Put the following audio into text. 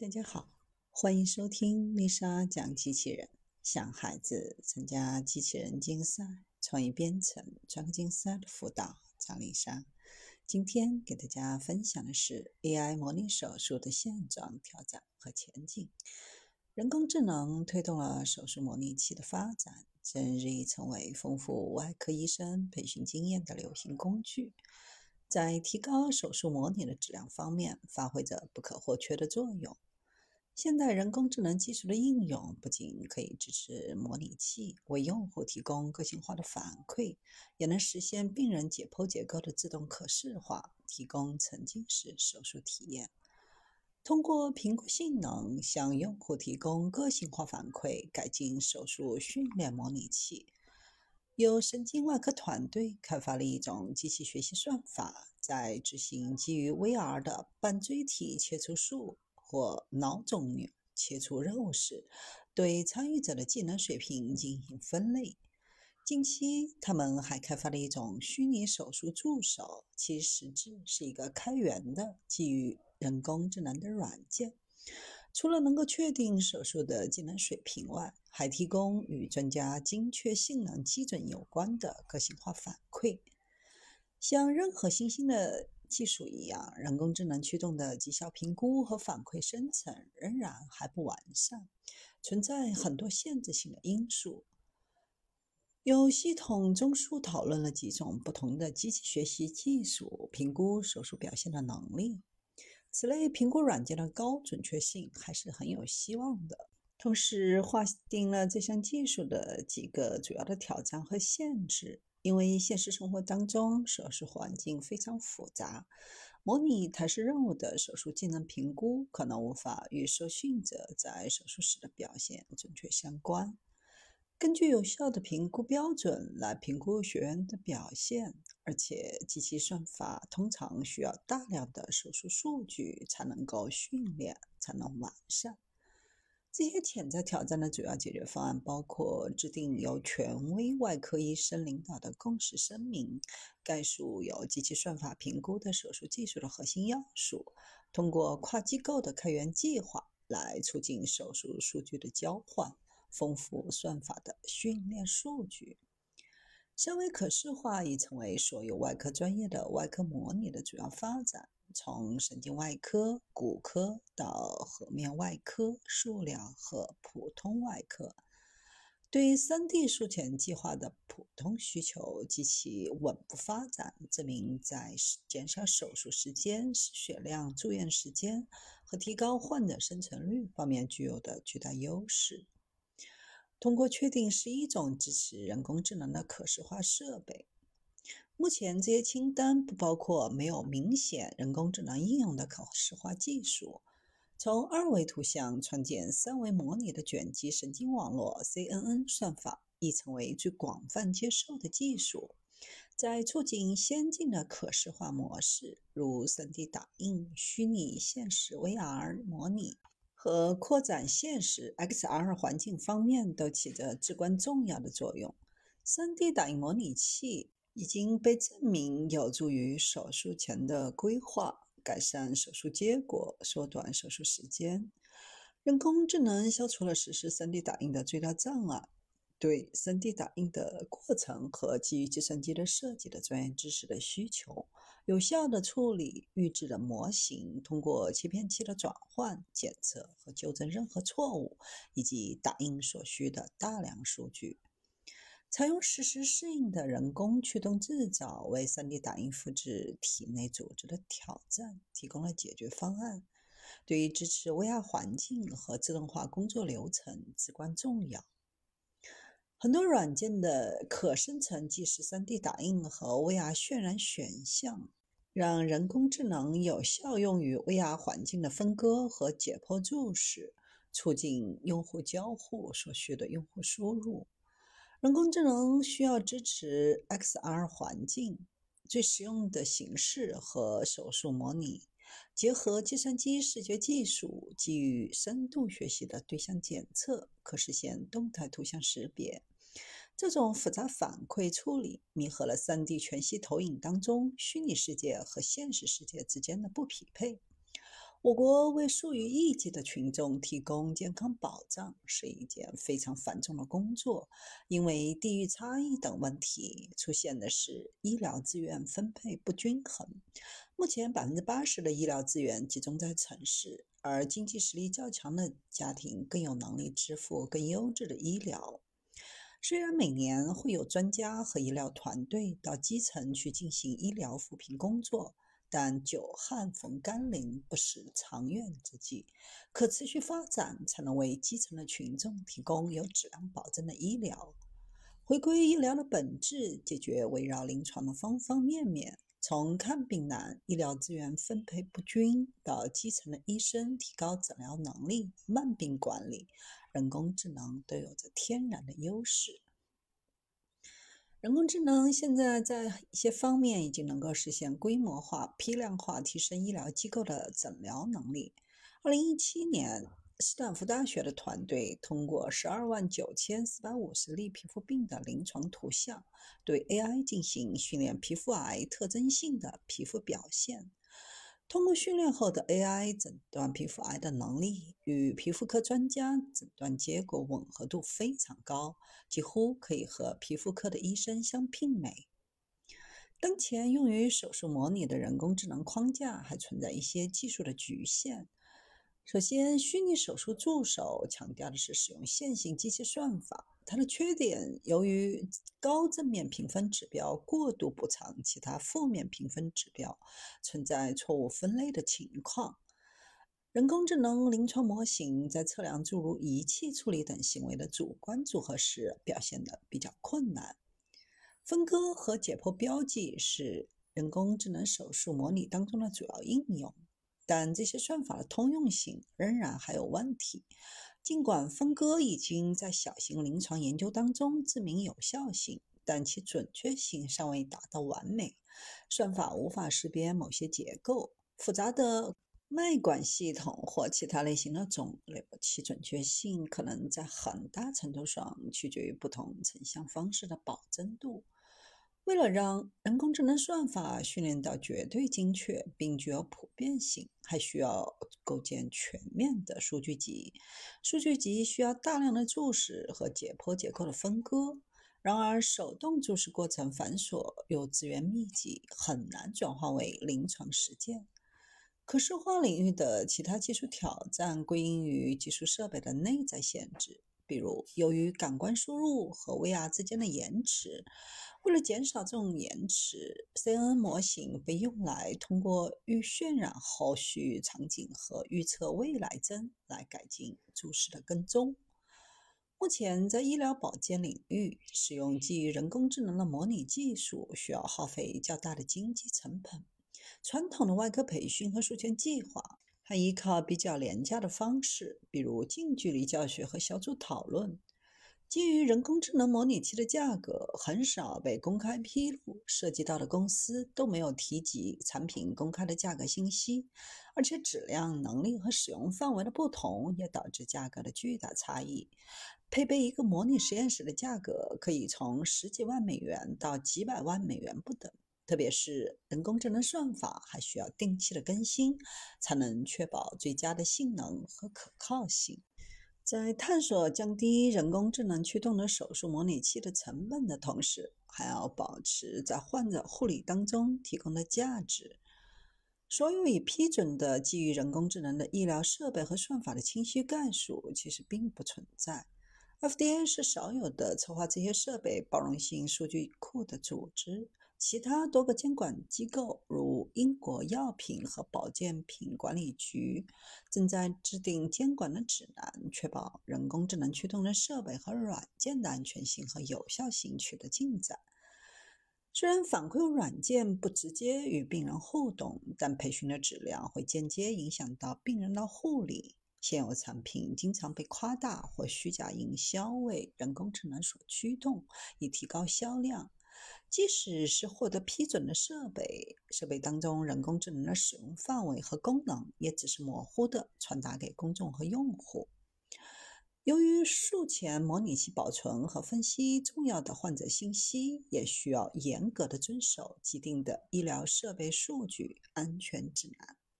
大家好，欢迎收听丽莎讲机器人。想孩子参加机器人竞赛、创意编程、创客竞赛的辅导，张丽莎。今天给大家分享的是 AI 模拟手术的现状、挑战和前景。人工智能推动了手术模拟器的发展，正日益成为丰富外科医生培训经验的流行工具。在提高手术模拟的质量方面，发挥着不可或缺的作用。现代人工智能技术的应用不仅可以支持模拟器为用户提供个性化的反馈，也能实现病人解剖结构的自动可视化，提供沉浸式手术体验。通过评估性能，向用户提供个性化反馈，改进手术训练模拟器。有神经外科团队开发了一种机器学习算法，在执行基于 VR 的半椎体切除术。或脑肿瘤切除任务时，对参与者的技能水平进行分类。近期，他们还开发了一种虚拟手术助手，其实质是一个开源的基于人工智能的软件。除了能够确定手术的技能水平外，还提供与专家精确性能基准有关的个性化反馈。像任何新兴的。技术一样，人工智能驱动的绩效评估和反馈生成仍然还不完善，存在很多限制性的因素。有系统综述讨论了几种不同的机器学习技术评估手术表现的能力。此类评估软件的高准确性还是很有希望的，同时划定了这项技术的几个主要的挑战和限制。因为现实生活当中，手术环境非常复杂，模拟台式任务的手术技能评估可能无法与受训者在手术时的表现准确相关。根据有效的评估标准来评估学员的表现，而且机器算法通常需要大量的手术数据才能够训练，才能完善。这些潜在挑战的主要解决方案包括制定由权威外科医生领导的共识声明，概述由机器算法评估的手术技术的核心要素，通过跨机构的开源计划来促进手术数据的交换，丰富算法的训练数据。三维可视化已成为所有外科专业的外科模拟的主要发展。从神经外科、骨科到颌面外科、塑料和普通外科，对于 3D 术前计划的普通需求及其稳步发展，证明在减少手术时间、失血量、住院时间和提高患者生存率方面具有的巨大优势。通过确定十一种支持人工智能的可视化设备。目前，这些清单不包括没有明显人工智能应用的可视化技术。从二维图像创建三维模拟的卷积神经网络 （CNN） 算法已成为最广泛接受的技术。在促进先进的可视化模式，如 3D 打印、虚拟现实 （VR） 模拟和扩展现实 （XR） 环境方面，都起着至关重要的作用。3D 打印模拟器。已经被证明有助于手术前的规划，改善手术结果，缩短手术时间。人工智能消除了实施 3D 打印的最大障碍，对 3D 打印的过程和基于计算机的设计的专业知识的需求，有效地处理预制的模型，通过切片器的转换、检测和纠正任何错误，以及打印所需的大量数据。采用实时适应的人工驱动制造，为 3D 打印复制体内组织的挑战提供了解决方案。对于支持 VR 环境和自动化工作流程至关重要。很多软件的可生成即时 3D 打印和 VR 渲染选项，让人工智能有效用于 VR 环境的分割和解剖注释，促进用户交互所需的用户输入。人工智能需要支持 XR 环境最实用的形式和手术模拟，结合计算机视觉技术，基于深度学习的对象检测，可实现动态图像识别。这种复杂反馈处理弥合了 3D 全息投影当中虚拟世界和现实世界之间的不匹配。我国为数以亿计的群众提供健康保障是一件非常繁重的工作，因为地域差异等问题，出现的是医疗资源分配不均衡。目前，百分之八十的医疗资源集中在城市，而经济实力较强的家庭更有能力支付更优质的医疗。虽然每年会有专家和医疗团队到基层去进行医疗扶贫工作。但久旱逢甘霖不是长远之计，可持续发展才能为基层的群众提供有质量保证的医疗。回归医疗的本质，解决围绕临床的方方面面，从看病难、医疗资源分配不均到基层的医生提高诊疗能力、慢病管理，人工智能都有着天然的优势。人工智能现在在一些方面已经能够实现规模化、批量化提升医疗机构的诊疗能力。二零一七年，斯坦福大学的团队通过十二万九千四百五十例皮肤病的临床图像，对 AI 进行训练皮肤癌特征性的皮肤表现。通过训练后的 AI 诊断皮肤癌的能力与皮肤科专家诊断结果吻合度非常高，几乎可以和皮肤科的医生相媲美。当前用于手术模拟的人工智能框架还存在一些技术的局限。首先，虚拟手术助手强调的是使用线性机器算法。它的缺点，由于高正面评分指标过度补偿其他负面评分指标，存在错误分类的情况。人工智能临床模型在测量诸如仪器处理等行为的主观组合时表现得比较困难。分割和解剖标记是人工智能手术模拟当中的主要应用，但这些算法的通用性仍然还有问题。尽管分割已经在小型临床研究当中证明有效性，但其准确性尚未达到完美。算法无法识别某些结构复杂的脉管系统或其他类型的肿瘤，其准确性可能在很大程度上取决于不同成像方式的保真度。为了让人工智能算法训练到绝对精确并具有普遍性，还需要构建全面的数据集。数据集需要大量的注释和解剖结构的分割。然而，手动注释过程繁琐又资源密集，很难转化为临床实践。可视化领域的其他技术挑战归因于技术设备的内在限制。比如，由于感官输入和 VR 之间的延迟，为了减少这种延迟，CNN 模型被用来通过预渲染后续场景和预测未来帧来改进注释的跟踪。目前，在医疗保健领域，使用基于人工智能的模拟技术需要耗费较大的经济成本。传统的外科培训和术前计划。还依靠比较廉价的方式，比如近距离教学和小组讨论。基于人工智能模拟器的价格很少被公开披露，涉及到的公司都没有提及产品公开的价格信息，而且质量、能力和使用范围的不同也导致价格的巨大差异。配备一个模拟实验室的价格可以从十几万美元到几百万美元不等。特别是人工智能算法还需要定期的更新，才能确保最佳的性能和可靠性。在探索降低人工智能驱动的手术模拟器的成本的同时，还要保持在患者护理当中提供的价值。所有已批准的基于人工智能的医疗设备和算法的清晰概述其实并不存在。FDA 是少有的策划这些设备包容性数据库的组织。其他多个监管机构，如英国药品和保健品管理局，正在制定监管的指南，确保人工智能驱动的设备和软件的安全性和有效性取得进展。虽然反馈软件不直接与病人互动，但培训的质量会间接影响到病人的护理。现有产品经常被夸大或虚假营销为人工智能所驱动，以提高销量。即使是获得批准的设备，设备当中人工智能的使用范围和功能也只是模糊的传达给公众和用户。由于术前模拟器保存和分析重要的患者信息，也需要严格的遵守既定的医疗设备数据安全指南。